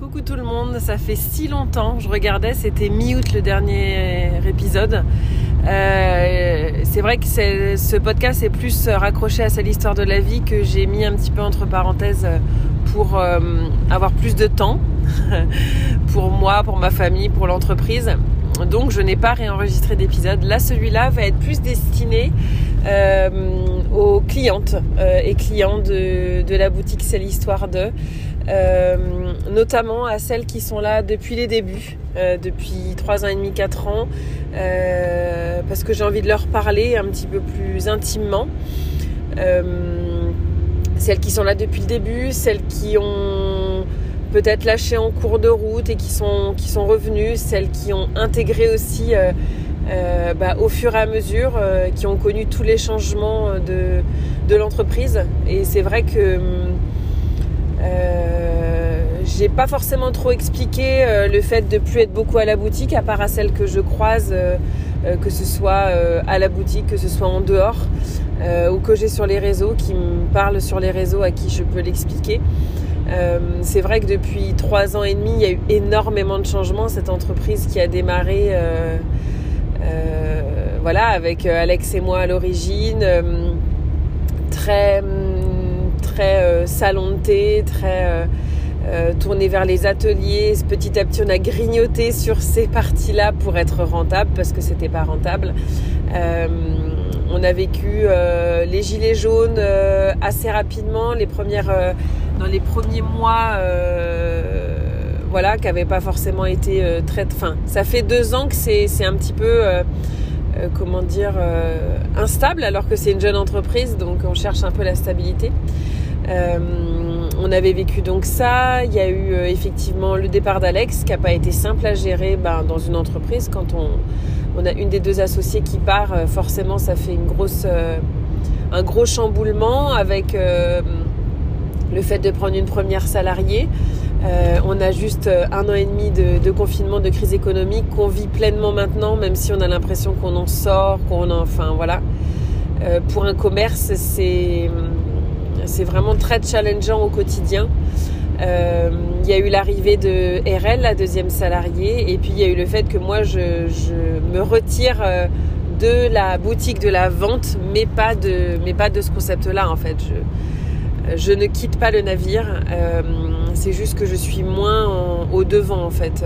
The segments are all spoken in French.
Coucou tout le monde, ça fait si longtemps, je regardais, c'était mi-août le dernier épisode. Euh, c'est vrai que ce podcast est plus raccroché à celle histoire de la vie que j'ai mis un petit peu entre parenthèses pour euh, avoir plus de temps pour moi, pour ma famille, pour l'entreprise. Donc je n'ai pas réenregistré d'épisode. Là, celui-là va être plus destiné euh, aux clientes et clients de, de la boutique C'est l'histoire de. Euh, notamment à celles qui sont là depuis les débuts, euh, depuis 3 ans et demi, 4 ans, euh, parce que j'ai envie de leur parler un petit peu plus intimement. celles qui sont là depuis le début, celles qui ont peut-être lâché en cours de route et qui sont, qui sont revenues, celles qui ont intégré aussi bah, au fur et à mesure, qui ont connu tous les changements de, de l'entreprise. Et c'est vrai que euh, j'ai pas forcément trop expliqué euh, le fait de plus être beaucoup à la boutique, à part à celles que je croise, euh, que ce soit à la boutique, que ce soit en dehors, ou que j'ai sur les réseaux, qui me parlent sur les réseaux à qui je peux l'expliquer. c'est vrai que depuis trois ans et demi, il y a eu énormément de changements. Cette entreprise qui a démarré, voilà, avec Alex et moi à l'origine, très très euh, salon de thé, très euh, euh, tourné vers les ateliers. Petit à petit, on a grignoté sur ces parties-là pour être rentable parce que c'était pas rentable. on a vécu les gilets jaunes assez rapidement, les premières, dans les premiers mois voilà, qui n'avaient pas forcément été très. Enfin, ça fait deux ans que c'est un petit peu, comment dire, instable, alors que c'est une jeune entreprise, donc on cherche un peu la stabilité. Euh, on avait vécu donc ça. Il y a eu euh, effectivement le départ d'Alex qui n'a pas été simple à gérer ben, dans une entreprise. Quand on, a une des deux associés qui part, euh, forcément ça fait une grosse, un gros chamboulement avec le fait de prendre une première salariée. on a juste un an et demi de, confinement, de crise économique qu'on vit pleinement maintenant, même si on a l'impression qu'on en sort, qu'on en, enfin voilà. pour un commerce, c'est c'est vraiment très challengeant au quotidien. Euh, il y a eu l'arrivée de RL, la deuxième salariée, et puis il y a eu le fait que moi je, me retire euh, de la boutique de la vente, mais pas de, mais pas de ce concept-là en fait. Je, ne quitte pas le navire, euh, c'est juste que je suis moins au devant en fait.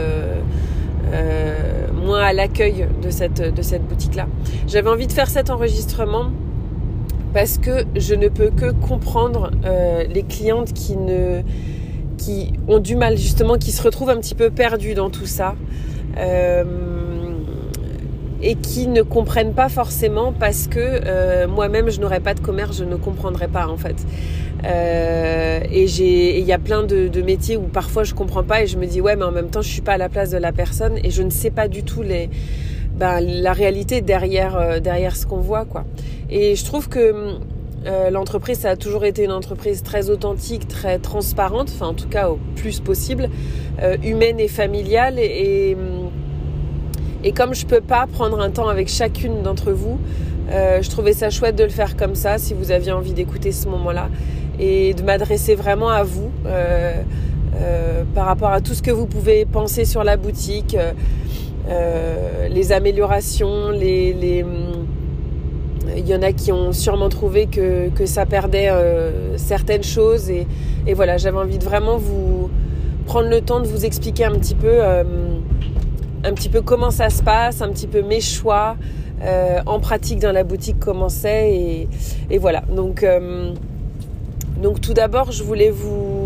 moins à l'accueil de cette, de cette boutique-là. J'avais envie de faire cet enregistrement parce que je ne peux que comprendre euh, les clientes qui ne qui ont du mal justement, qui se retrouvent un petit peu perdues dans tout ça. Euh, et qui ne comprennent pas forcément parce que euh, moi-même je n'aurais pas de commerce, je ne comprendrais pas en fait. et il y a plein de, de, métiers où parfois je comprends pas et je me dis ouais mais en même temps je suis pas à la place de la personne et je ne sais pas du tout les, ben, la réalité derrière derrière ce qu'on voit quoi. Et je trouve que euh, l'entreprise, ça a toujours été une entreprise très authentique, très transparente, enfin en tout cas au plus possible, euh, humaine et familiale. Et, et, comme je peux pas prendre un temps avec chacune d'entre vous, euh, je trouvais ça chouette de le faire comme ça, si vous aviez envie d'écouter ce moment-là, et de m'adresser vraiment à vous par rapport à tout ce que vous pouvez penser sur la boutique, les améliorations, les il y en a qui ont sûrement trouvé que, ça perdait euh, certaines choses. Et, voilà, j'avais envie de vraiment vous prendre le temps de vous expliquer un petit peu, euh, comment ça se passe, un petit peu mes choix euh, en pratique dans la boutique, comment c'est. Et, et, voilà. Donc, donc tout d'abord, je voulais vous...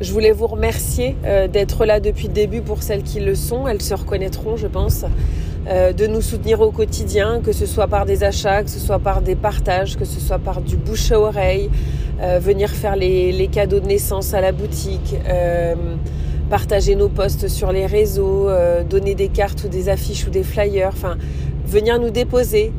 Je voulais vous remercier d'être là depuis le début pour celles qui le sont. Elles se reconnaîtront, je pense. Euh, de nous soutenir au quotidien, que ce soit par des achats, que ce soit par des partages, que ce soit par du bouche à oreille, euh, venir faire les, cadeaux de naissance à la boutique, euh, partager nos posts sur les réseaux, donner des cartes ou des affiches ou des flyers, enfin venir nous déposer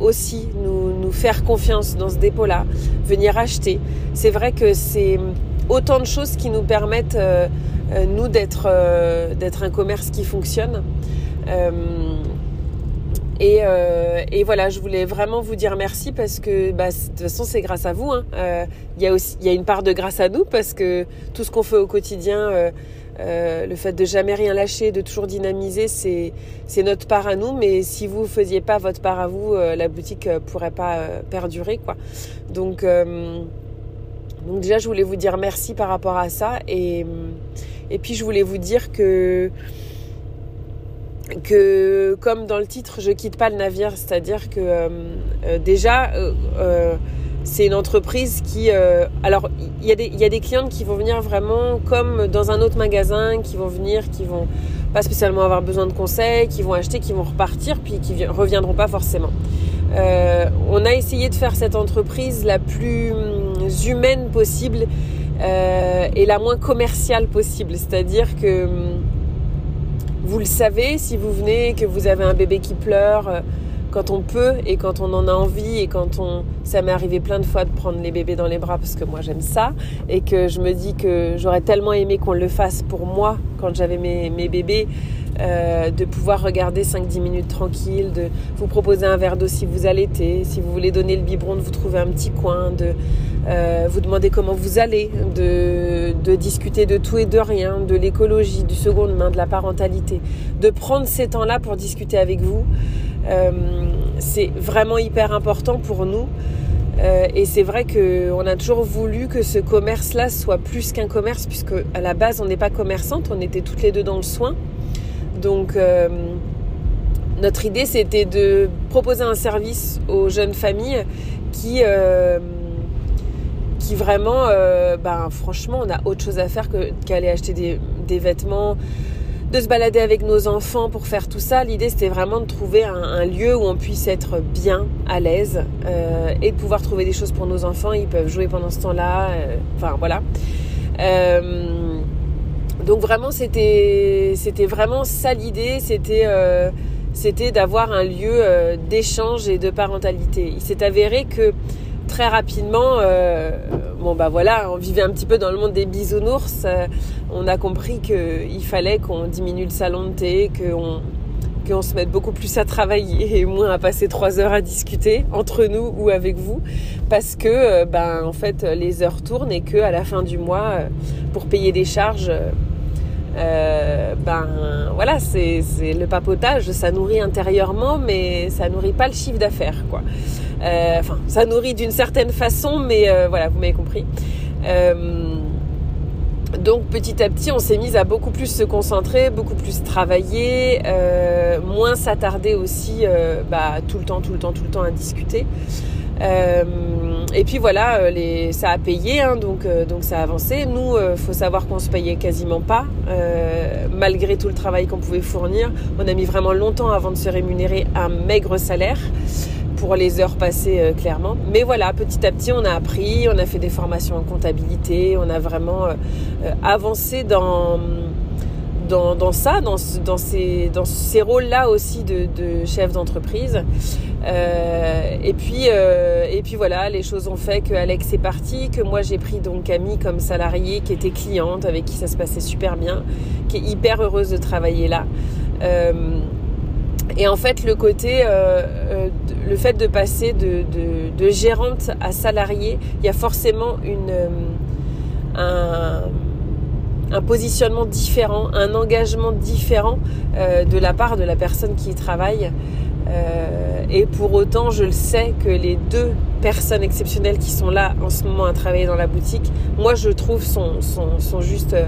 aussi, nous, nous faire confiance dans ce dépôt-là, venir acheter. C'est vrai que c'est autant de choses qui nous permettent, nous, d'être d'être un commerce qui fonctionne. Euh, Et, euh, voilà, je voulais vraiment vous dire merci parce que bah, de toute façon c'est grâce à vous. Hein. Euh, il y a y a une part de grâce à nous parce que tout ce qu'on fait au quotidien, euh, euh, le fait de jamais rien lâcher, de toujours dynamiser, c'est notre part à nous. Mais si vous faisiez pas votre part à vous, euh, la boutique euh, pourrait pas perdurer quoi. Donc donc déjà je voulais vous dire merci par rapport à ça et et puis je voulais vous dire que que comme dans le titre, je quitte pas le navire, c'est-à-dire que euh, euh, déjà euh, c'est une entreprise qui, alors il y a des y a des clientes qui vont venir vraiment comme dans un autre magasin, qui vont venir, qui vont pas spécialement avoir besoin de conseils, qui vont acheter, qui vont repartir, puis qui reviendront pas forcément. on a essayé de faire cette entreprise la plus humaine possible et la moins commerciale possible, c'est-à-dire que hum, vous le savez, si vous venez, que vous avez un bébé qui pleure, euh, quand on peut et quand on en a envie et quand on... Ça m'est arrivé plein de fois de prendre les bébés dans les bras parce que moi j'aime ça et que je me dis que j'aurais tellement aimé qu'on le fasse pour moi quand j'avais mes bébés. Euh, de pouvoir regarder 5-10 minutes tranquille, de vous proposer un verre d'eau si vous allaitez, si vous voulez donner le biberon, de vous trouver un petit coin, de euh, vous demander comment vous allez, de, de discuter de tout et de rien, de l'écologie, du seconde main, de la parentalité, de prendre ces temps-là pour discuter avec vous. Euh, c'est vraiment hyper important pour nous. Et c'est vrai qu'on a toujours voulu que ce commerce-là soit plus qu'un commerce, puisque à la base on n'est pas commerçante, on était toutes les deux dans le soin. Donc euh, notre idée c'était de proposer un service aux jeunes familles qui euh, qui vraiment euh, ben franchement on a autre chose à faire qu'aller acheter des, des, vêtements de se balader avec nos enfants pour faire tout ça. L'idée c'était vraiment de trouver un, lieu où on puisse être bien à l'aise et de pouvoir trouver des choses pour nos enfants. Ils peuvent jouer pendant ce temps là euh, enfin voilà donc vraiment c'était c'était vraiment ça l'idée, c'était euh, c'était d'avoir un lieu euh, d'échange et de parentalité. Il s'est avéré que très rapidement, euh, bon bah voilà, on vivait un petit peu dans le monde des bisounours. On a compris qu'il fallait qu'on diminue le salon de thé, qu'on qu'on se mette beaucoup plus à travailler et moins à passer trois heures à discuter entre nous ou avec vous parce que ben en fait les heures tournent et que à la fin du mois pour payer des charges euh, ben voilà, c'est le papotage, ça nourrit intérieurement, mais ça nourrit pas le chiffre d'affaires, quoi. Euh, enfin, ça nourrit d'une certaine façon, mais euh, voilà, vous m'avez compris. Donc petit à petit, on s'est mis à beaucoup plus se concentrer, beaucoup plus travailler, moins s'attarder aussi, bah, tout le temps, tout le temps, tout le temps à discuter. Euh, et puis voilà, euh, les, ça a payé, hein, donc, euh, donc ça a avancé. Nous, euh, faut savoir qu'on se payait quasiment pas, malgré tout le travail qu'on pouvait fournir. On a mis vraiment longtemps avant de se rémunérer un maigre salaire pour les heures passées clairement. Mais voilà, petit à petit, on a appris, on a fait des formations en comptabilité, on a vraiment avancé dans dans, ça, dans, ces, rôles-là aussi de, chef d'entreprise. Euh, et puis euh, et puis voilà, les choses ont fait que Alex est parti, que moi j'ai pris donc Camille comme salariée, qui était cliente, avec qui ça se passait super bien, qui est hyper heureuse de travailler là. Euh, et en fait, le côté, le fait de passer de, gérante à salariée, il y a forcément une, un, un positionnement différent, un engagement différent euh, de la part de la personne qui travaille. Euh, et pour autant, je le sais que les deux personnes exceptionnelles qui sont là en ce moment à travailler dans la boutique, moi je trouve sont, sont, juste euh,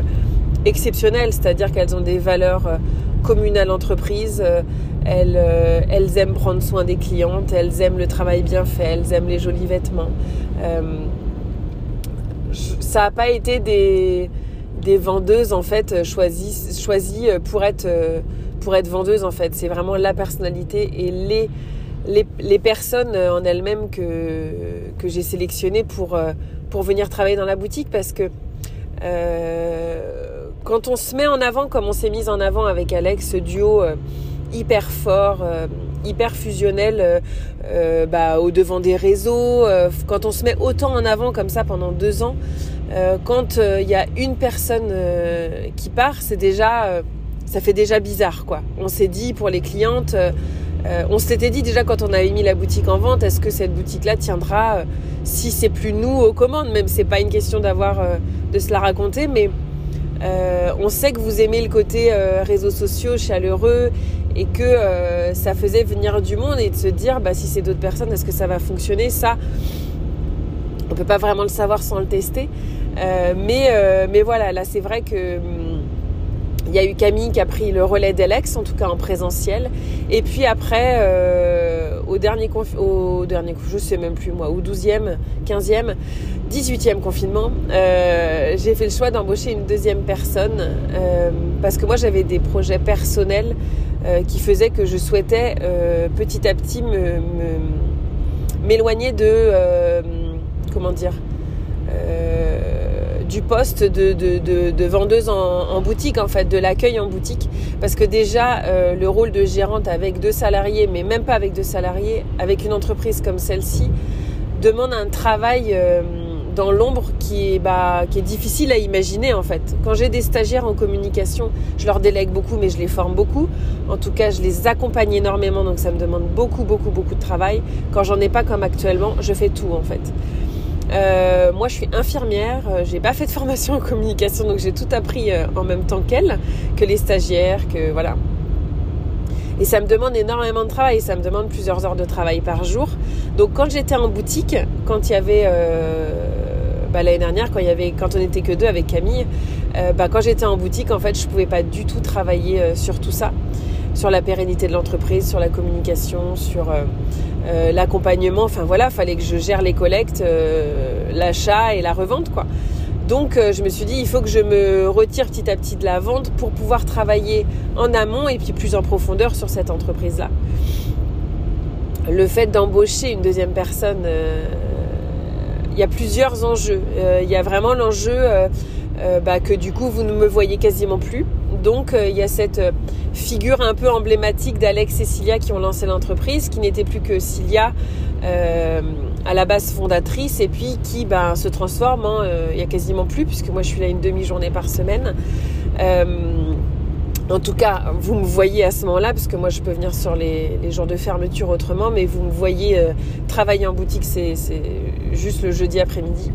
exceptionnelles, c'est-à-dire qu'elles ont des valeurs communes à l'entreprise, elles, elles aiment prendre soin des clientes, elles aiment le travail bien fait, elles aiment les jolis vêtements. ça n'a pas été des, des vendeuses en fait choisies, choisies pour être pour être vendeuse en fait. C'est vraiment la personnalité et les, les, personnes en elles-mêmes que, j'ai sélectionnées pour, venir travailler dans la boutique parce que euh, quand on se met en avant comme on s'est mis en avant avec Alex, ce duo euh, hyper fort, euh, hyper fusionnel euh, bah, au devant des réseaux, quand on se met autant en avant comme ça pendant deux ans, quand il y a une personne qui part, c'est déjà ça fait déjà bizarre quoi. On s'est dit pour les clientes, on s'était dit déjà quand on avait mis la boutique en vente, est-ce que cette boutique-là tiendra si c'est plus nous aux commandes? Même c'est pas une question d'avoir de se la raconter, mais on sait que vous aimez le côté réseaux sociaux, chaleureux, et que ça faisait venir du monde et de se dire bah, si c'est d'autres personnes, est-ce que ça va fonctionner? Ça, on peut pas vraiment le savoir sans le tester. Euh, mais, euh, mais voilà, là c'est vrai que hum, il y a eu Camille qui a pris le relais d'Alex, en tout cas en présentiel. Et puis après, euh, au dernier, au dernier je sais même plus moi, au 12e, 15e, 18e confinement, j'ai fait le choix d'embaucher une deuxième personne parce que moi j'avais des projets personnels qui faisaient que je souhaitais petit à petit m'éloigner de comment dire, euh, du poste de, vendeuse en, boutique, en fait, de l'accueil en boutique. Parce que déjà, euh, le rôle de gérante avec deux salariés, mais même pas avec deux salariés, avec une entreprise comme celle-ci, demande un travail euh, dans l'ombre qui bah, qui est difficile à imaginer en fait. Quand j'ai des stagiaires en communication, je leur délègue beaucoup mais je les forme beaucoup. En tout cas, je les accompagne énormément donc ça me demande beaucoup beaucoup beaucoup de travail. Quand j'en ai pas comme actuellement, je fais tout en fait. Euh, moi, je suis infirmière. Euh, j'ai pas fait de formation en communication, donc j'ai tout appris euh, en même temps qu'elle, que les stagiaires, que voilà. Et ça me demande énormément de travail. Ça me demande plusieurs heures de travail par jour. Donc, quand j'étais en boutique, quand il y avait bah, l'année dernière, quand on était que deux avec Camille, bah, quand j'étais en boutique, en fait, je pouvais pas du tout travailler sur tout ça sur la pérennité de l'entreprise, sur la communication, sur euh, euh, l'accompagnement. Enfin voilà, fallait que je gère les collectes, euh, l'achat et la revente. Donc je me suis dit, il faut que je me retire petit à petit de la vente pour pouvoir travailler en amont et puis plus en profondeur sur cette entreprise-là. Le fait d'embaucher une deuxième personne, il y a plusieurs enjeux. Il y a vraiment l'enjeu bah, que du coup vous ne me voyez quasiment plus. Donc il y a cette figure un peu emblématique d'Alex et Cilia qui ont lancé l'entreprise, qui n'était plus que Cilia euh, à la base fondatrice et puis qui ben, se transforme. Hein, euh, il y a quasiment plus puisque moi je suis là une demi-journée par semaine. Euh, en tout cas, vous me voyez à ce moment-là, parce que moi je peux venir sur les, jours de fermeture autrement, mais vous me voyez travailler en boutique, c'est juste le jeudi après-midi.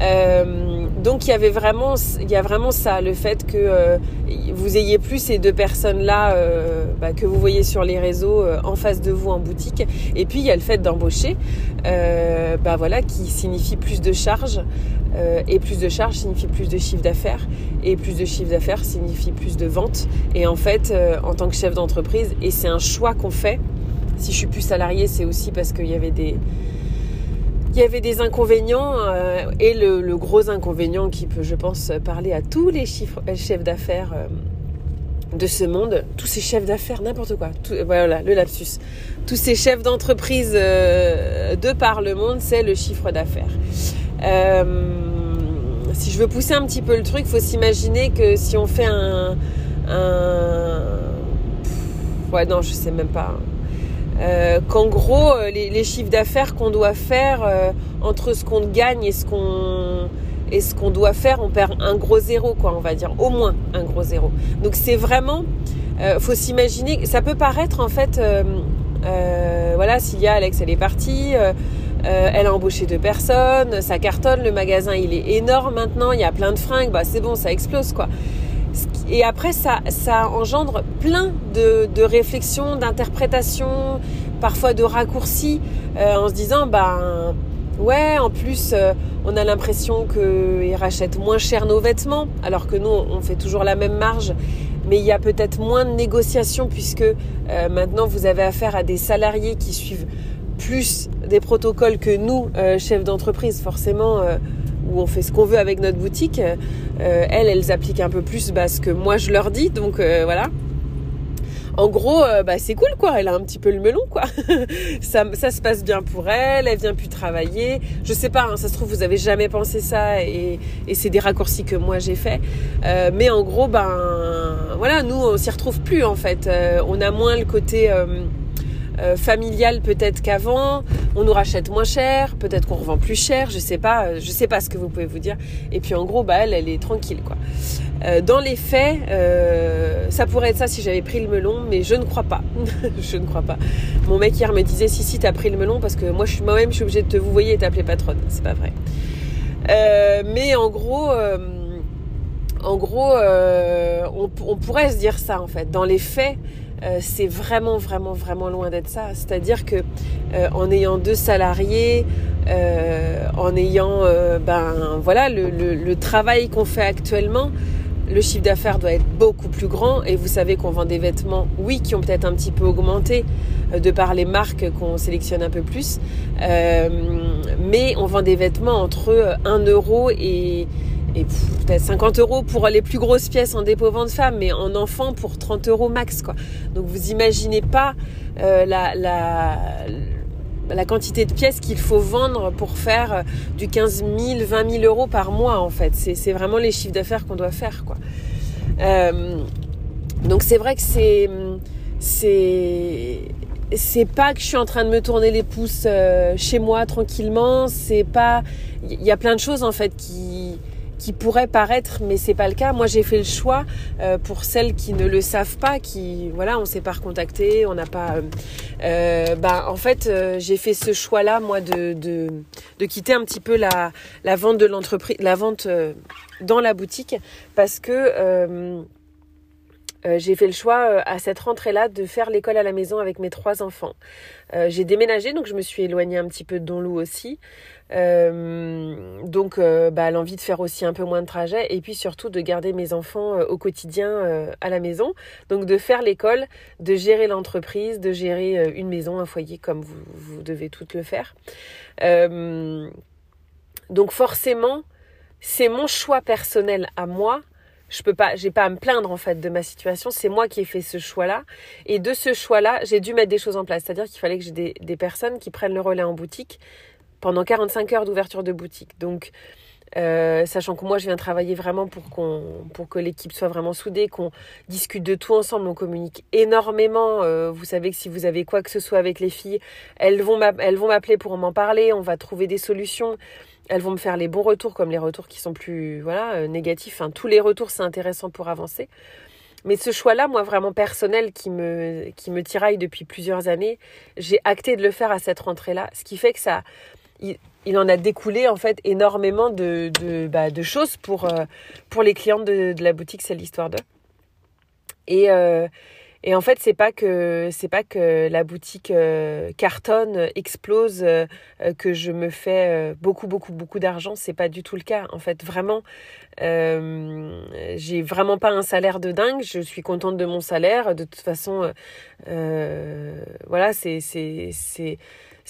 Euh, donc il y avait vraiment, il y a vraiment ça, le fait que euh, vous ayez plus ces deux personnes-là euh, bah, que vous voyez sur les réseaux en face de vous en boutique. Et puis il y a le fait d'embaucher, bah voilà, qui signifie plus de charges. Et plus de charges signifie plus de chiffre d'affaires. Et plus de chiffre d'affaires signifie plus de ventes. Et en fait, en tant que chef d'entreprise, et c'est un choix qu'on fait. Si je suis plus salarié, c'est aussi parce qu'il y avait des, il y avait des inconvénients euh, et le, gros inconvénient qui peut, je pense, parler à tous les euh, chefs d'affaires euh, de ce monde, tous ces chefs d'affaires, n'importe quoi, voilà le lapsus, tous ces chefs d'entreprise de par le monde, c'est le chiffre d'affaires. Si je veux pousser un petit peu le truc, faut s'imaginer que si on fait un, ouais non, je sais même pas. Euh, qu'en gros euh, les, chiffres d'affaires qu'on doit faire euh, entre ce qu'on gagne et ce qu'on et ce qu'on doit faire, on perd un gros zéro quoi, on va dire au moins un gros zéro. Donc c'est vraiment faut s'imaginer, ça peut paraître en fait voilà, a Alex elle est partie elle a embauché deux personnes, ça cartonne, le magasin il est énorme maintenant, il y a plein de fringues, bah c'est bon, ça explose quoi. Et après, ça, ça engendre plein de, de réflexions, d'interprétations, parfois de raccourcis, euh, en se disant, ben ouais, en plus, euh, on a l'impression qu'ils rachètent moins cher nos vêtements, alors que nous, on fait toujours la même marge. Mais il y a peut-être moins de négociations puisque euh, maintenant vous avez affaire à des salariés qui suivent plus des protocoles que nous, chefs d'entreprise. Forcément, où on fait ce qu'on veut avec notre boutique, euh, elles, elles appliquent un peu plus bah, ce que moi je leur dis. Donc euh, voilà. En gros, euh, bah, c'est cool quoi. Elle a un petit peu le melon quoi. ça, ça se passe bien pour elle. Elle vient plus travailler. Je sais pas. Hein, ça se trouve vous avez jamais pensé ça et, et c'est des raccourcis que moi j'ai fait. mais en gros, ben voilà, nous on s'y retrouve plus en fait. on a moins le côté euh, familial peut-être qu'avant, on nous rachète moins cher, peut-être qu'on revend plus cher, je sais pas, euh, je sais pas ce que vous pouvez vous dire. Et puis en gros, bah elle, elle est tranquille quoi. Euh, dans les faits, ça pourrait être ça si j'avais pris le melon, mais je ne crois pas. je ne crois pas. Mon mec hier me disait si si t'as pris le melon parce que moi moi-même je suis obligée de te vous voyez et t'appeler patronne. C'est pas vrai. mais en gros en gros, on, on, pourrait se dire ça en fait. Dans les faits, euh, c'est vraiment, vraiment, vraiment loin d'être ça. C'est-à-dire que euh, en ayant deux salariés, euh, en ayant, ben voilà, le, le travail qu'on fait actuellement, le chiffre d'affaires doit être beaucoup plus grand. Et vous savez qu'on vend des vêtements, oui, qui ont peut-être un petit peu augmenté de par les marques qu'on sélectionne un peu plus, mais on vend des vêtements entre 1 euro et peut-être 50 euros pour les plus grosses pièces en dépôt vente femme, mais en enfant pour 30 euros max, quoi. Donc vous imaginez pas euh, la, la, la quantité de pièces qu'il faut vendre pour faire euh, du 15 000, 20 000 euros par mois, en fait. C'est vraiment les chiffres d'affaires qu'on doit faire, quoi. Euh, donc c'est vrai que c'est c'est c'est pas que je suis en train de me tourner les pouces chez moi tranquillement. C'est pas il y a plein de choses en fait qui qui pourrait paraître, mais c'est pas le cas. Moi, j'ai fait le choix euh, pour celles qui ne le savent pas, qui voilà, on s'est pas recontacté, on n'a pas. Euh, euh ben, en fait, euh, j'ai fait ce choix-là, moi, de, de, de quitter un petit peu la la vente de l'entreprise, la vente dans la boutique, parce que euh, j'ai fait le choix euh, à cette rentrée-là de faire l'école à la maison avec mes trois enfants. Euh, j'ai déménagé, donc je me suis éloignée un petit peu de Donlou aussi. donc bah, l'envie de faire aussi un peu moins de trajet et puis surtout de garder mes enfants au quotidien à la maison. Donc de faire l'école, de gérer l'entreprise, de gérer une maison, un foyer comme vous, vous devez toutes le faire. donc forcément, c'est mon choix personnel à moi je peux pas, j'ai pas à me plaindre en fait de ma situation. C'est moi qui ai fait ce choix-là. Et de ce choix-là, j'ai dû mettre des choses en place. C'est-à-dire qu'il fallait que j'ai des, des, personnes qui prennent le relais en boutique pendant 45 heures d'ouverture de boutique. Donc, euh, sachant que moi je viens travailler vraiment pour pour que l'équipe soit vraiment soudée, qu'on discute de tout ensemble, on communique énormément. Euh, vous savez que si vous avez quoi que ce soit avec les filles, elles vont m'appeler pour m'en parler, on va trouver des solutions elles vont me faire les bons retours comme les retours qui sont plus voilà euh, négatifs. Tous les retours c'est intéressant pour avancer. Mais ce choix-là, moi vraiment personnel, qui me qui me tiraille depuis plusieurs années, j'ai acté de le faire à cette rentrée-là, ce qui fait que ça, il, en a découlé en fait énormément de bah, choses pour euh, pour les clientes de, la boutique, c'est l'histoire d'eux. Et euh, et en fait, c'est pas que c'est pas que la boutique euh, cartonne, explose, que je me fais beaucoup beaucoup beaucoup d'argent. C'est pas du tout le cas. En fait, vraiment, j'ai vraiment pas un salaire de dingue. Je suis contente de mon salaire. De toute façon, voilà, c'est c'est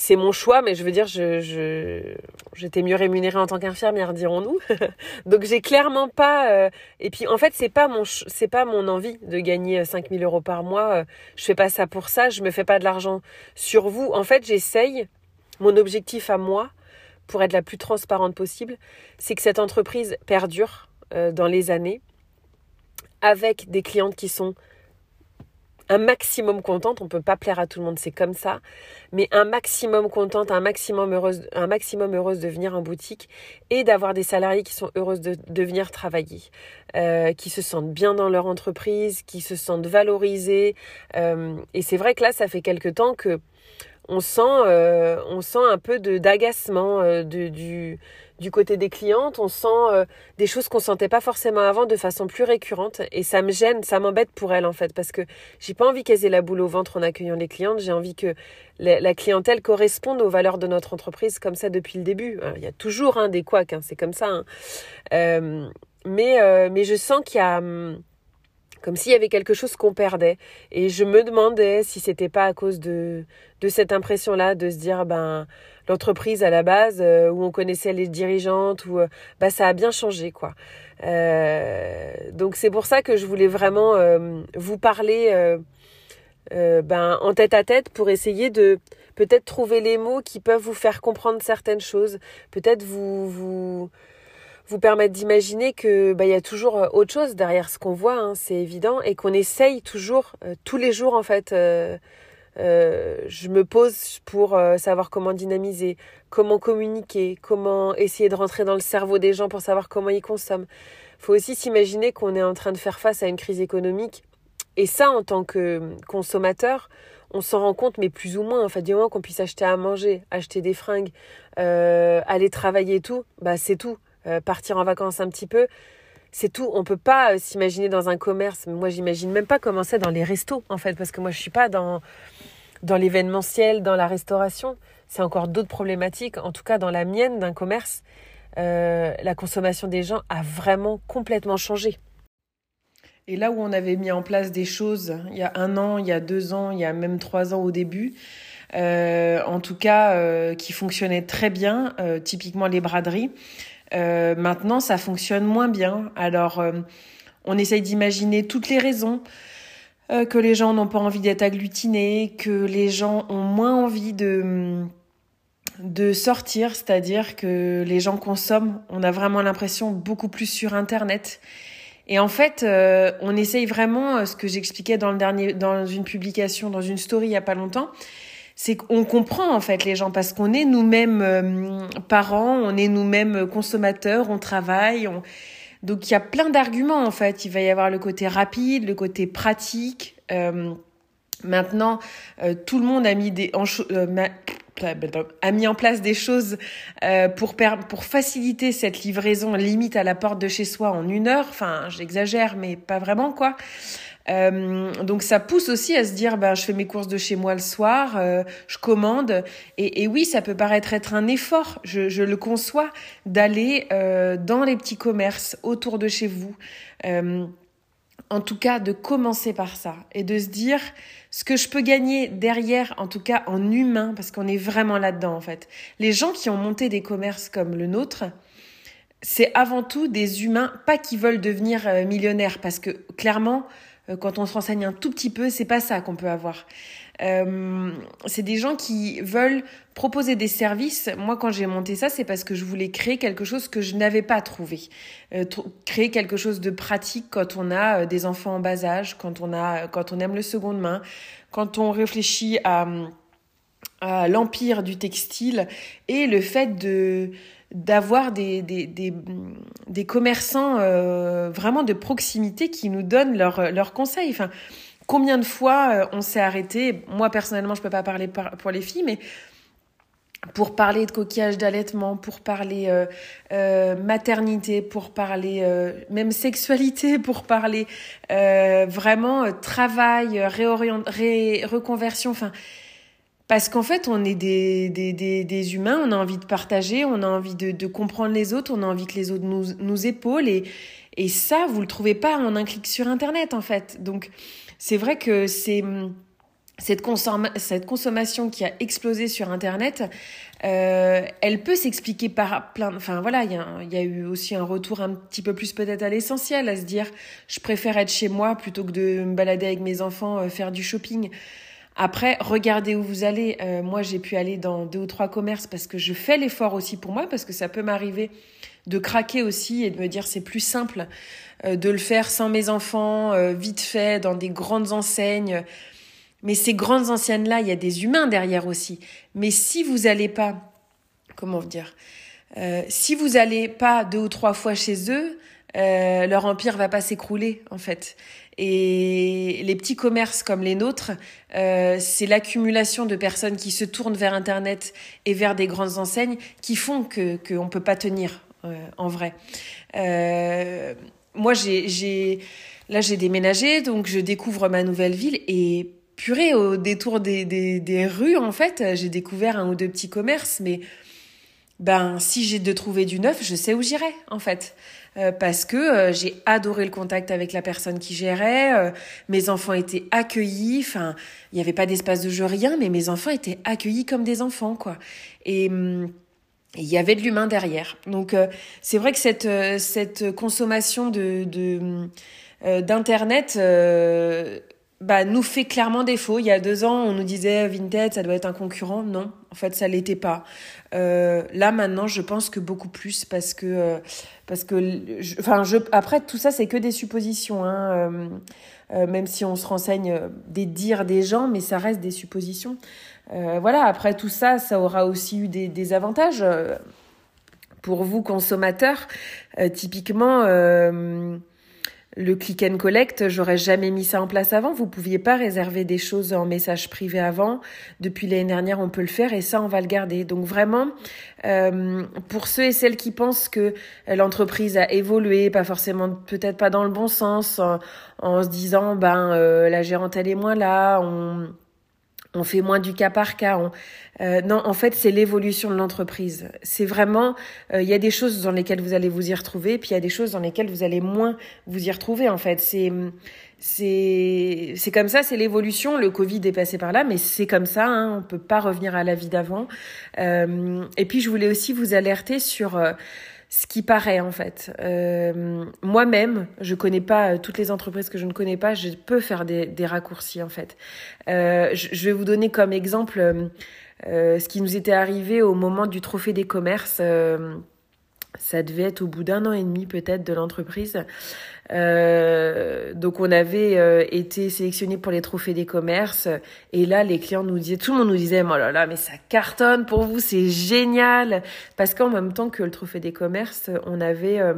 c'est mon choix, mais je veux dire, je, j'étais mieux rémunérée en tant qu'infirmière, dirons-nous. Donc j'ai clairement pas. Euh, et puis en fait, c'est pas mon, c'est pas mon envie de gagner 5000 euh, euros par mois. Euh, je fais pas ça pour ça. Je me fais pas de l'argent sur vous. En fait, j'essaye. Mon objectif à moi, pour être la plus transparente possible, c'est que cette entreprise perdure dans les années avec des clientes qui sont un maximum contente. On peut pas plaire à tout le monde, c'est comme ça. Mais un maximum contente, un maximum heureuse, un maximum heureuse de venir en boutique et d'avoir des salariés qui sont heureuses de, de venir travailler, euh, qui se sentent bien dans leur entreprise, qui se sentent valorisés. Euh, et c'est vrai que là, ça fait quelque temps que on sent, euh, on sent un peu de d'agacement euh, du du côté des clientes, on sent euh, des choses qu'on sentait pas forcément avant de façon plus récurrente et ça me gêne, ça m'embête pour elles en fait parce que j'ai pas envie qu'elles aient la boule au ventre en accueillant les clientes, j'ai envie que la, clientèle corresponde aux valeurs de notre entreprise comme ça depuis le début. il y a toujours un des couacs, hein, c'est comme ça. Hein. Euh, mais euh, mais je sens qu'il y a hum, comme s'il y avait quelque chose qu'on perdait. Et je me demandais si c'était pas à cause de, de cette impression-là, de se dire, ben, l'entreprise à la base, euh, où on connaissait les dirigeantes, où, bah, ça a bien changé, quoi. Euh, donc c'est pour ça que je voulais vraiment vous parler ben, en tête à tête pour essayer de peut-être trouver les mots qui peuvent vous faire comprendre certaines choses, peut-être vous, vous, vous permettre d'imaginer que bah, il y a toujours euh, autre chose derrière ce qu'on voit, hein, c'est évident, et qu'on essaye toujours, euh, tous les jours en fait, euh, je me pose pour savoir comment dynamiser, comment communiquer, comment essayer de rentrer dans le cerveau des gens pour savoir comment ils consomment. faut aussi s'imaginer qu'on est en train de faire face à une crise économique. Et ça, en tant que consommateur, on s'en rend compte, mais plus ou moins. Enfin, du moins qu'on puisse acheter à manger, acheter des fringues, aller travailler et tout, bah c'est tout. Partir en vacances un petit peu, c'est tout. On peut pas s'imaginer dans un commerce. Moi, j'imagine même pas comment c'est dans les restos, en fait, parce que moi, je suis pas dans dans l'événementiel, dans la restauration, c'est encore d'autres problématiques. En tout cas, dans la mienne d'un commerce, euh, la consommation des gens a vraiment complètement changé. Et là où on avait mis en place des choses il y a un an, il y a deux ans, il y a même trois ans au début, euh, en tout cas euh, qui fonctionnaient très bien, typiquement les braderies, maintenant ça fonctionne moins bien. Alors on essaye d'imaginer toutes les raisons. Euh, que les gens n'ont pas envie d'être agglutinés, que les gens ont moins envie de de sortir, c'est-à-dire que les gens consomment, on a vraiment l'impression beaucoup plus sur internet. Et en fait, euh, on essaye vraiment euh, ce que j'expliquais dans le dernier dans une publication, dans une story il y a pas longtemps, c'est qu'on comprend en fait les gens parce qu'on est nous-mêmes parents, on est nous-mêmes consommateurs, on travaille, on donc il y a plein d'arguments en fait. Il va y avoir le côté rapide, le côté pratique. Euh, maintenant, euh, tout le monde a mis des euh, a mis en place des choses pour pour faciliter cette livraison limite à la porte de chez soi en une heure. Enfin, j'exagère, mais pas vraiment quoi. Euh, donc ça pousse aussi à se dire, ben, je fais mes courses de chez moi le soir, euh, je commande. Et, oui, ça peut paraître être un effort, je, le conçois, d'aller euh, dans les petits commerces autour de chez vous. Euh, en tout cas, de commencer par ça et de se dire ce que je peux gagner derrière, en tout cas en humain, parce qu'on est vraiment là-dedans en fait. Les gens qui ont monté des commerces comme le nôtre, c'est avant tout des humains, pas qui veulent devenir millionnaires, parce que clairement, euh, quand on se renseigne un tout petit peu, c'est pas ça qu'on peut avoir. Euh, c'est des gens qui veulent proposer des services. Moi, quand j'ai monté ça, c'est parce que je voulais créer quelque chose que je n'avais pas trouvé. Euh, créer quelque chose de pratique quand on a euh, des enfants en bas âge, quand on a, quand on aime le seconde main, quand on réfléchit à, à l'empire du textile et le fait de d'avoir des, des, des, des, commerçants euh, vraiment de proximité qui nous donnent leurs leur conseils. Enfin, combien de fois euh, on s'est arrêté Moi, personnellement, je peux pas parler pour les filles, mais pour parler de coquillage d'allaitement, pour parler euh, euh maternité, pour parler même sexualité, pour parler vraiment travail, réorient, ré, reconversion. Enfin, parce qu'en fait, on est des, des, des, des, humains, on a envie de partager, on a envie de, de, comprendre les autres, on a envie que les autres nous, nous épaulent. Et, et ça, vous le trouvez pas en un clic sur Internet, en fait. Donc, c'est vrai que c'est cette, cette consommation qui a explosé sur Internet, euh, elle peut s'expliquer par plein... Enfin voilà, il y, a, y a eu aussi un retour un petit peu plus peut-être à l'essentiel, à se dire, je préfère être chez moi plutôt que de me balader avec mes enfants, euh, faire du shopping. Après, regardez où vous allez. Euh, moi, j'ai pu aller dans deux ou trois commerces parce que je fais l'effort aussi pour moi, parce que ça peut m'arriver de craquer aussi et de me dire c'est plus simple euh, de le faire sans mes enfants, euh, vite fait, dans des grandes enseignes. Mais ces grandes enseignes-là, il y a des humains derrière aussi. Mais si vous n'allez pas, comment dire, si vous n'allez pas deux ou trois fois chez eux, leur empire va pas s'écrouler en fait. Et les petits commerces comme les nôtres, euh, c'est l'accumulation de personnes qui se tournent vers Internet et vers des grandes enseignes qui font que qu'on ne peut pas tenir euh, en vrai. Euh, moi, j'ai, là, j'ai déménagé, donc je découvre ma nouvelle ville et purée, au détour des, des, des rues, en fait, j'ai découvert un ou deux petits commerces, mais ben, si j'ai de trouver du neuf, je sais où j'irai, en fait. Euh, parce que euh, j'ai adoré le contact avec la personne qui gérait. Euh, mes enfants étaient accueillis. Enfin, il n'y avait pas d'espace de jeu, rien, mais mes enfants étaient accueillis comme des enfants, quoi. Et hum, il y avait de l'humain derrière. Donc c'est vrai que cette cette consommation de, de d'internet bah, nous fait clairement défaut. Il y a deux ans, on nous disait Vinted, ça doit être un concurrent. Non, En fait, ça l'était pas. Euh, là maintenant, je pense que beaucoup plus parce que euh, parce que enfin je après tout ça c'est que des suppositions hein, euh, même si on se renseigne des dires des gens, mais ça reste des suppositions. voilà. Après tout ça, ça aura aussi eu des, des avantages pour vous consommateurs. typiquement le click and collect, j'aurais jamais mis ça en place avant. Vous pouviez pas réserver des choses en message privé avant. Depuis l'année dernière, on peut le faire et ça, on va le garder. Donc vraiment, euh, pour ceux et celles qui pensent que l'entreprise a évolué, pas forcément, peut-être pas dans le bon sens, en, se disant, ben euh, la gérante elle est moins là, on on fait moins du cas par cas. Euh, non, en fait, c'est l'évolution de l'entreprise. C'est vraiment, euh, il y a des choses dans lesquelles vous allez vous y retrouver, puis il y a des choses dans lesquelles vous allez moins vous y retrouver. En fait, c'est c'est c'est comme ça, c'est l'évolution. Le Covid est passé par là, mais c'est comme ça. Hein, on peut pas revenir à la vie d'avant. Euh, et puis, je voulais aussi vous alerter sur ce qui paraît en fait. Euh, Moi-même, je connais pas euh, toutes les entreprises que je ne connais pas, je peux faire des, raccourcis en fait. Euh, je, vais vous donner comme exemple ce qui nous était arrivé au moment du trophée des commerces. Ça devait être au bout d'un an et demi peut-être de l'entreprise. Euh, donc on avait euh, été sélectionné pour les trophées des commerces. Et là les clients nous disaient, tout le monde nous disait oh là là mais ça cartonne pour vous c'est génial. Parce qu'en même temps que le trophée des commerces on avait euh,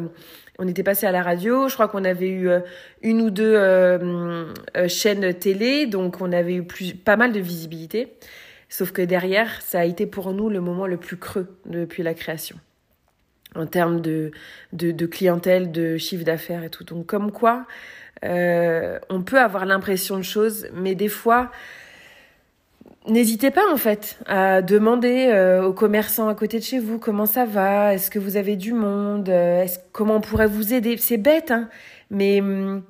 on était passé à la radio, je crois qu'on avait eu euh, une ou deux chaînes télé. Donc on avait eu plus pas mal de visibilité. Sauf que derrière, ça a été pour nous le moment le plus creux depuis la création en termes de, de, de, clientèle, de chiffre d'affaires et tout. Donc comme quoi, euh, on peut avoir l'impression de choses, mais des fois, n'hésitez pas en fait à demander euh, aux commerçants à côté de chez vous comment ça va, est-ce que vous avez du monde, euh, est-ce comment on pourrait vous aider. C'est bête, hein, mais hum,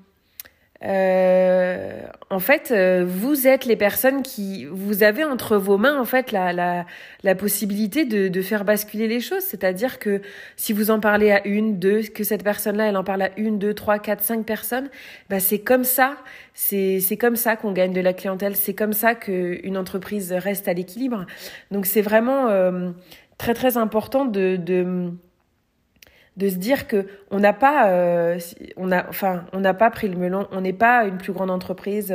euh, en fait, euh, vous êtes les personnes qui, vous avez entre vos mains en fait la la, la possibilité de, de faire basculer les choses. C'est-à-dire que si vous en parlez à une, deux, que cette personne-là, elle en parle à une, deux, trois, quatre, cinq personnes, bah c'est comme ça, c'est c'est comme ça qu'on gagne de la clientèle. C'est comme ça que une entreprise reste à l'équilibre. Donc c'est vraiment euh, très très important de, de de se dire que on n'a pas euh, on a enfin on n'a pas pris le melon on n'est pas une plus grande entreprise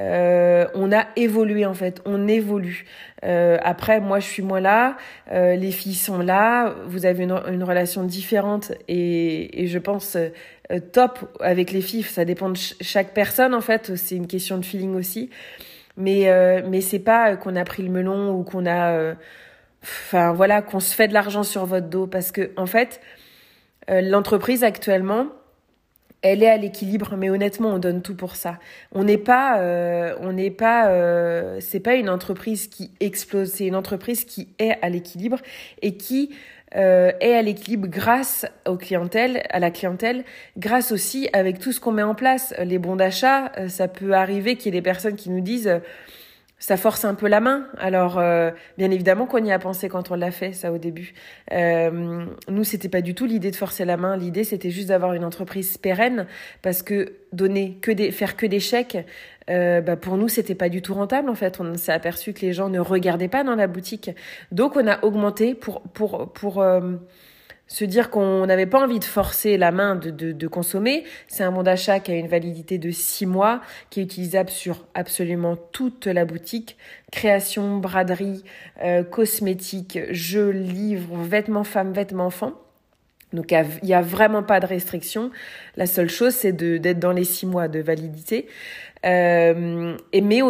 euh, on a évolué en fait on évolue. Euh, après moi je suis moins là euh, les filles sont là vous avez une, une relation différente et, et je pense euh, top avec les filles ça dépend de chaque personne en fait c'est une question de feeling aussi. Mais euh, mais c'est pas qu'on a pris le melon ou qu'on a enfin voilà qu'on se fait de l'argent sur votre dos parce que en fait l'entreprise actuellement, elle est à l'équilibre, mais honnêtement, on donne tout pour ça. On n'est pas, euh, on n'est pas, euh, c'est pas une entreprise qui explose, c'est une entreprise qui est à l'équilibre et qui euh, est à l'équilibre grâce aux clientèles, à la clientèle, grâce aussi avec tout ce qu'on met en place, les bons d'achat. ça peut arriver qu'il y ait des personnes qui nous disent ça force un peu la main. Alors, euh, bien évidemment qu'on y a pensé quand on l'a fait, ça au début. Euh, nous, c'était pas du tout l'idée de forcer la main. L'idée, c'était juste d'avoir une entreprise pérenne, parce que donner que des, faire que des chèques, euh, bah pour nous, c'était pas du tout rentable. En fait, on s'est aperçu que les gens ne regardaient pas dans la boutique. Donc, on a augmenté pour pour pour euh, se dire qu'on n'avait pas envie de forcer la main de, de, consommer. C'est un bon d'achat qui a une validité de six mois, qui est utilisable sur absolument toute la boutique. Création, braderie, euh, cosmétiques, jeux, livres, vêtements femmes, vêtements enfants. Donc il n'y a, vraiment pas de restriction. La seule chose, c'est d'être dans les six mois de validité. Euh, mais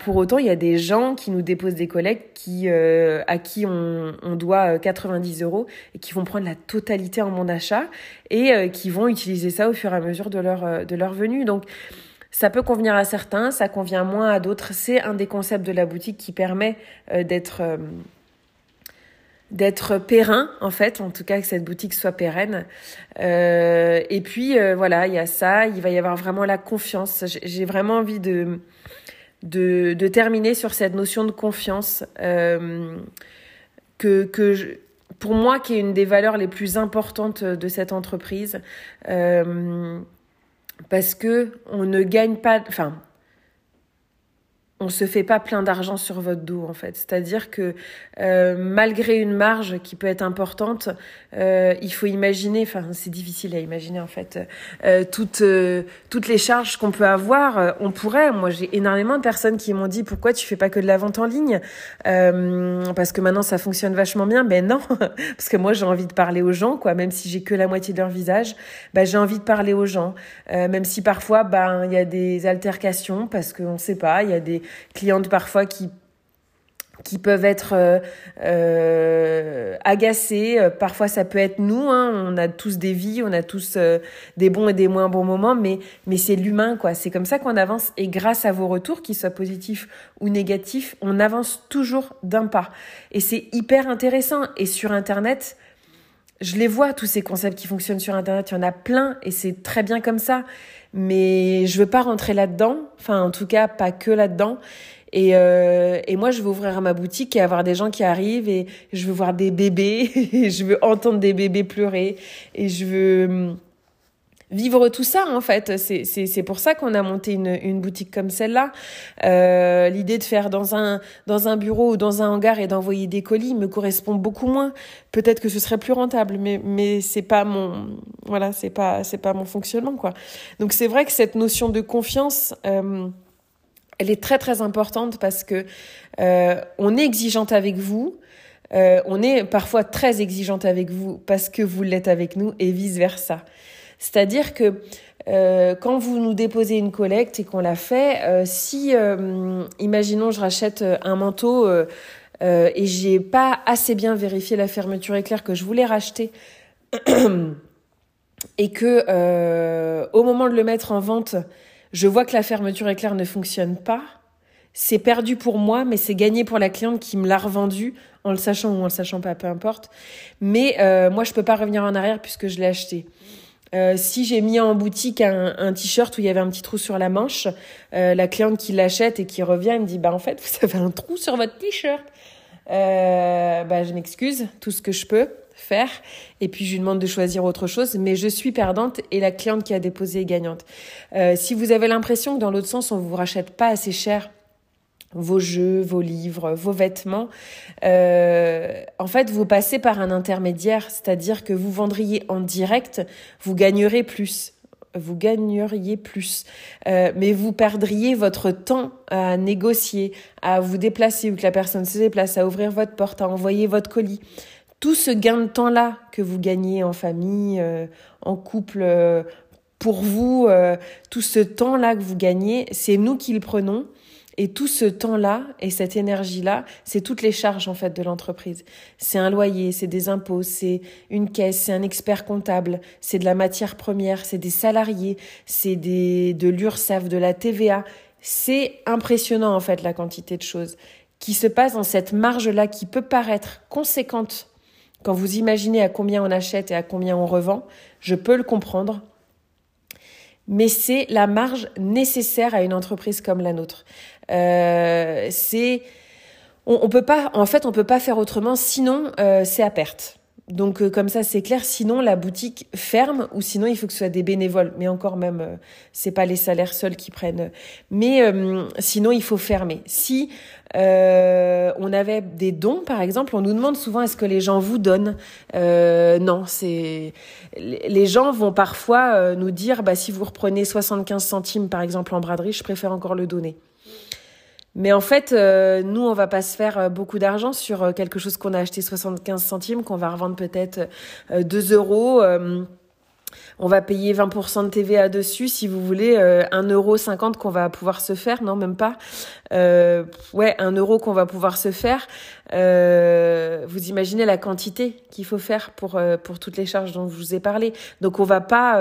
pour autant, il y a des gens qui nous déposent des collègues qui, euh, à qui on, on, doit 90 euh, euros et qui vont prendre la totalité en mon d'achat et qui vont utiliser ça au fur et à mesure de leur, de leur venue. Donc, ça peut convenir à certains, ça convient moins à d'autres. C'est un des concepts de la boutique qui permet d'être d'être périn en fait, en tout cas que cette boutique soit pérenne. Euh, et puis euh, voilà, il y a ça, il va y avoir vraiment la confiance. J'ai vraiment envie de, de, terminer sur cette notion de confiance euh, que, que pour moi qui est une des valeurs les plus importantes de cette entreprise. Parce que on ne gagne pas, enfin on se fait pas plein d'argent sur votre dos en fait. C'est-à-dire que euh, malgré une marge qui peut être importante, euh, il faut imaginer, enfin c'est difficile à imaginer en fait, euh, toutes toutes les charges qu'on peut avoir. on pourrait, moi j'ai énormément de personnes qui m'ont dit pourquoi tu fais pas que de la vente en ligne parce que maintenant ça fonctionne vachement bien. Ben non, parce que moi j'ai envie de parler aux gens quoi, même si j'ai que la moitié de leur visage, ben j'ai envie de parler aux gens, même si parfois ben il y a des altercations parce qu'on sait pas, il y a des clientes parfois qui qui peuvent être euh, euh, agacées. Parfois, ça peut être nous. Hein. On a tous des vies, on a tous euh, des bons et des moins bons moments, mais mais c'est l'humain, quoi. C'est comme ça qu'on avance. Et grâce à vos retours, qu'ils soient positifs ou négatifs, on avance toujours d'un pas. Et c'est hyper intéressant. Et sur Internet, je les vois tous ces concepts qui fonctionnent sur Internet. Il y en a plein, et c'est très bien comme ça mais je veux pas rentrer là-dedans. Enfin, en tout cas, pas que là-dedans. Et, euh, et moi, je veux ouvrir ma boutique et avoir des gens qui arrivent et je veux voir des bébés, et je veux entendre des bébés pleurer et je veux hum, vivre tout ça en fait. C'est pour ça qu'on a monté une une boutique comme celle-là. Euh, L'idée de faire dans un dans un bureau ou dans un hangar et d'envoyer des colis me correspond beaucoup moins. Peut-être que ce serait plus rentable, mais mais c'est pas mon voilà c'est pas c'est pas mon fonctionnement quoi. Donc c'est vrai que cette notion de confiance. Euh, elle est très très importante parce que euh, on est exigeante avec vous, on est parfois très exigeante avec vous parce que vous l'êtes avec nous et vice versa. C'est-à-dire que euh, quand vous nous déposez une collecte et qu'on l'a fait, euh, si, euh, imaginons, je rachète un manteau et j'ai pas assez bien vérifié la fermeture éclair que je voulais racheter, et que au moment de le mettre en vente, je vois que la fermeture éclair ne fonctionne pas, c'est perdu pour moi, mais c'est gagné pour la cliente qui me l'a revendu, en le sachant ou en le sachant pas, peu importe. Mais moi, je peux pas revenir en arrière puisque je l'ai acheté. Euh, si j'ai mis en boutique un, un t-shirt où il y avait un petit trou sur la manche, euh, la cliente qui l'achète et qui revient elle me dit bah en fait vous avez un trou sur votre t-shirt. Euh, bah je m'excuse, tout ce que je peux faire et puis je lui demande de choisir autre chose mais je suis perdante et la cliente qui a déposé est gagnante. Euh, si vous avez l'impression que dans l'autre sens on vous rachète pas assez cher vos jeux, vos livres, vos vêtements. Euh, en fait, vous passez par un intermédiaire, c'est-à-dire que vous vendriez en direct, vous gagnerez plus. Vous gagneriez plus, euh, mais vous perdriez votre temps à négocier, à vous déplacer ou que la personne se déplace, à ouvrir votre porte, à envoyer votre colis. Tout ce gain de temps-là que vous gagnez en famille, euh, en couple, euh, pour vous, euh, tout ce temps-là que vous gagnez, c'est nous qui le prenons et tout ce temps-là et cette énergie-là, c'est toutes les charges en fait de l'entreprise. C'est un loyer, c'est des impôts, c'est une caisse, c'est un expert comptable, c'est de la matière première, c'est des salariés, c'est des de l'URSSAF, de la TVA. C'est impressionnant en fait la quantité de choses qui se passent dans cette marge-là qui peut paraître conséquente quand vous imaginez à combien on achète et à combien on revend. Je peux le comprendre mais c'est la marge nécessaire à une entreprise comme la nôtre. Euh, c'est on, on, peut pas, en fait, on peut pas faire autrement. Sinon, euh, c'est à perte. Donc euh, comme ça c'est clair. Sinon la boutique ferme ou sinon il faut que ce soit des bénévoles. Mais encore même euh, c'est pas les salaires seuls qui prennent. Mais euh, sinon il faut fermer. Si on avait des dons par exemple, on nous demande souvent est-ce que les gens vous donnent? non c'est les gens vont parfois nous dire bah si vous reprenez 75 centimes par exemple en braderie je préfère encore le donner. Mais en fait, euh, nous, on va pas se faire euh, beaucoup d'argent sur euh, quelque chose qu'on a acheté 75 centimes, qu'on va revendre peut-être 2 euros. on va payer 20% de TVA dessus, si vous voulez, euro cinquante qu'on va pouvoir se faire, non, même pas. ouais, un euro qu'on va pouvoir se faire. vous imaginez la quantité qu'il faut faire pour pour toutes les charges dont je vous ai parlé. Donc, on va pas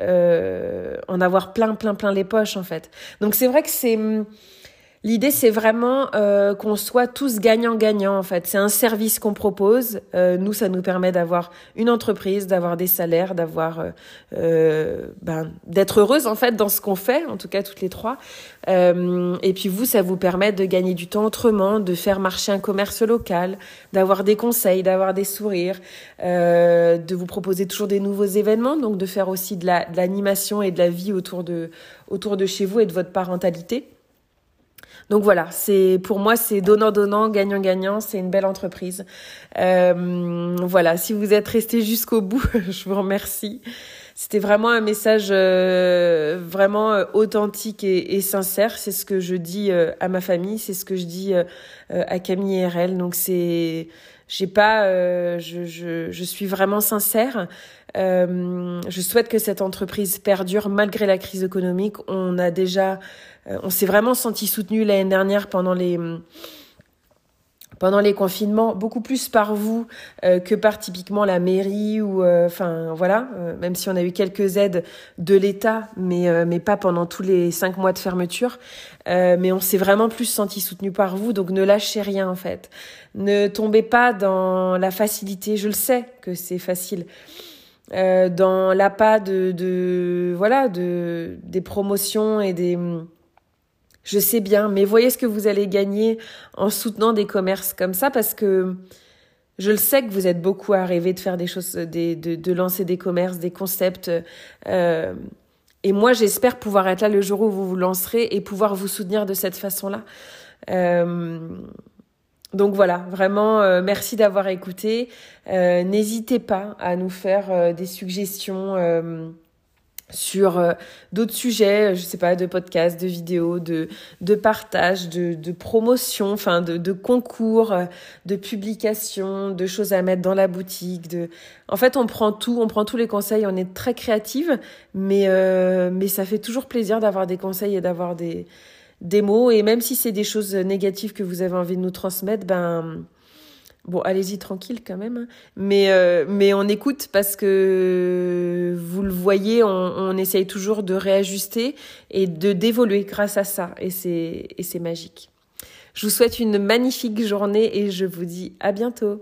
en avoir plein, plein, plein les poches, en fait. Donc, c'est vrai que c'est L'idée, c'est vraiment euh, qu'on soit tous gagnants-gagnants, en fait. C'est un service qu'on propose. Euh, nous, ça nous permet d'avoir une entreprise, d'avoir des salaires, d'avoir, euh, euh ben, d'être heureuse, en fait, dans ce qu'on fait, en tout cas toutes les trois. Euh, et puis vous, ça vous permet de gagner du temps autrement, de faire marcher un commerce local, d'avoir des conseils, d'avoir des sourires, de vous proposer toujours des nouveaux événements, donc de faire aussi de l'animation et de la vie autour de, autour de chez vous et de votre parentalité. Donc voilà, c'est pour moi c'est donnant donnant, gagnant gagnant, c'est une belle entreprise. Euh, voilà, si vous êtes resté jusqu'au bout, je vous remercie. C'était vraiment un message euh, vraiment euh, authentique et, sincère. C'est ce que je dis euh, à ma famille, c'est ce que je dis à Camille et RL. Donc c'est, j'ai pas, je, je, je suis vraiment sincère. Je souhaite que cette entreprise perdure malgré la crise économique. On a déjà, on s'est vraiment senti soutenu l'année dernière pendant les pendant les confinements, beaucoup plus par vous euh, que par typiquement la mairie ou, euh, enfin voilà, euh, même si on a eu quelques aides de l'État, mais mais pas pendant tous les cinq mois de fermeture. mais on s'est vraiment plus senti soutenu par vous, donc ne lâchez rien en fait. Ne tombez pas dans la facilité. Je le sais que c'est facile. Dans l'appât de, de voilà de des promotions et des je sais bien, mais voyez ce que vous allez gagner en soutenant des commerces comme ça parce que je le sais que vous êtes beaucoup à rêver de faire des choses, des, de, de lancer des commerces, des concepts. Euh, et moi, j'espère pouvoir être là le jour où vous vous lancerez et pouvoir vous soutenir de cette façon-là. Euh, donc voilà, vraiment, euh, merci d'avoir écouté. Euh, n'hésitez pas à nous faire euh, des suggestions sur d'autres sujets, je sais pas, de podcasts, de vidéos, de, de partage, de, de promotion, enfin de, de concours, de publications, de choses à mettre dans la boutique. De... En fait, on prend tout, on prend tous les conseils, on est très créative, mais, mais ça fait toujours plaisir d'avoir des conseils et d'avoir des, des mots. Et même si c'est des choses négatives que vous avez envie de nous transmettre, ben Bon, allez-y tranquille quand même, hein. mais euh, mais on écoute parce que vous le voyez, on, on essaye toujours de réajuster et de d'évoluer grâce à ça, et c'est et c'est magique. Je vous souhaite une magnifique journée et je vous dis à bientôt.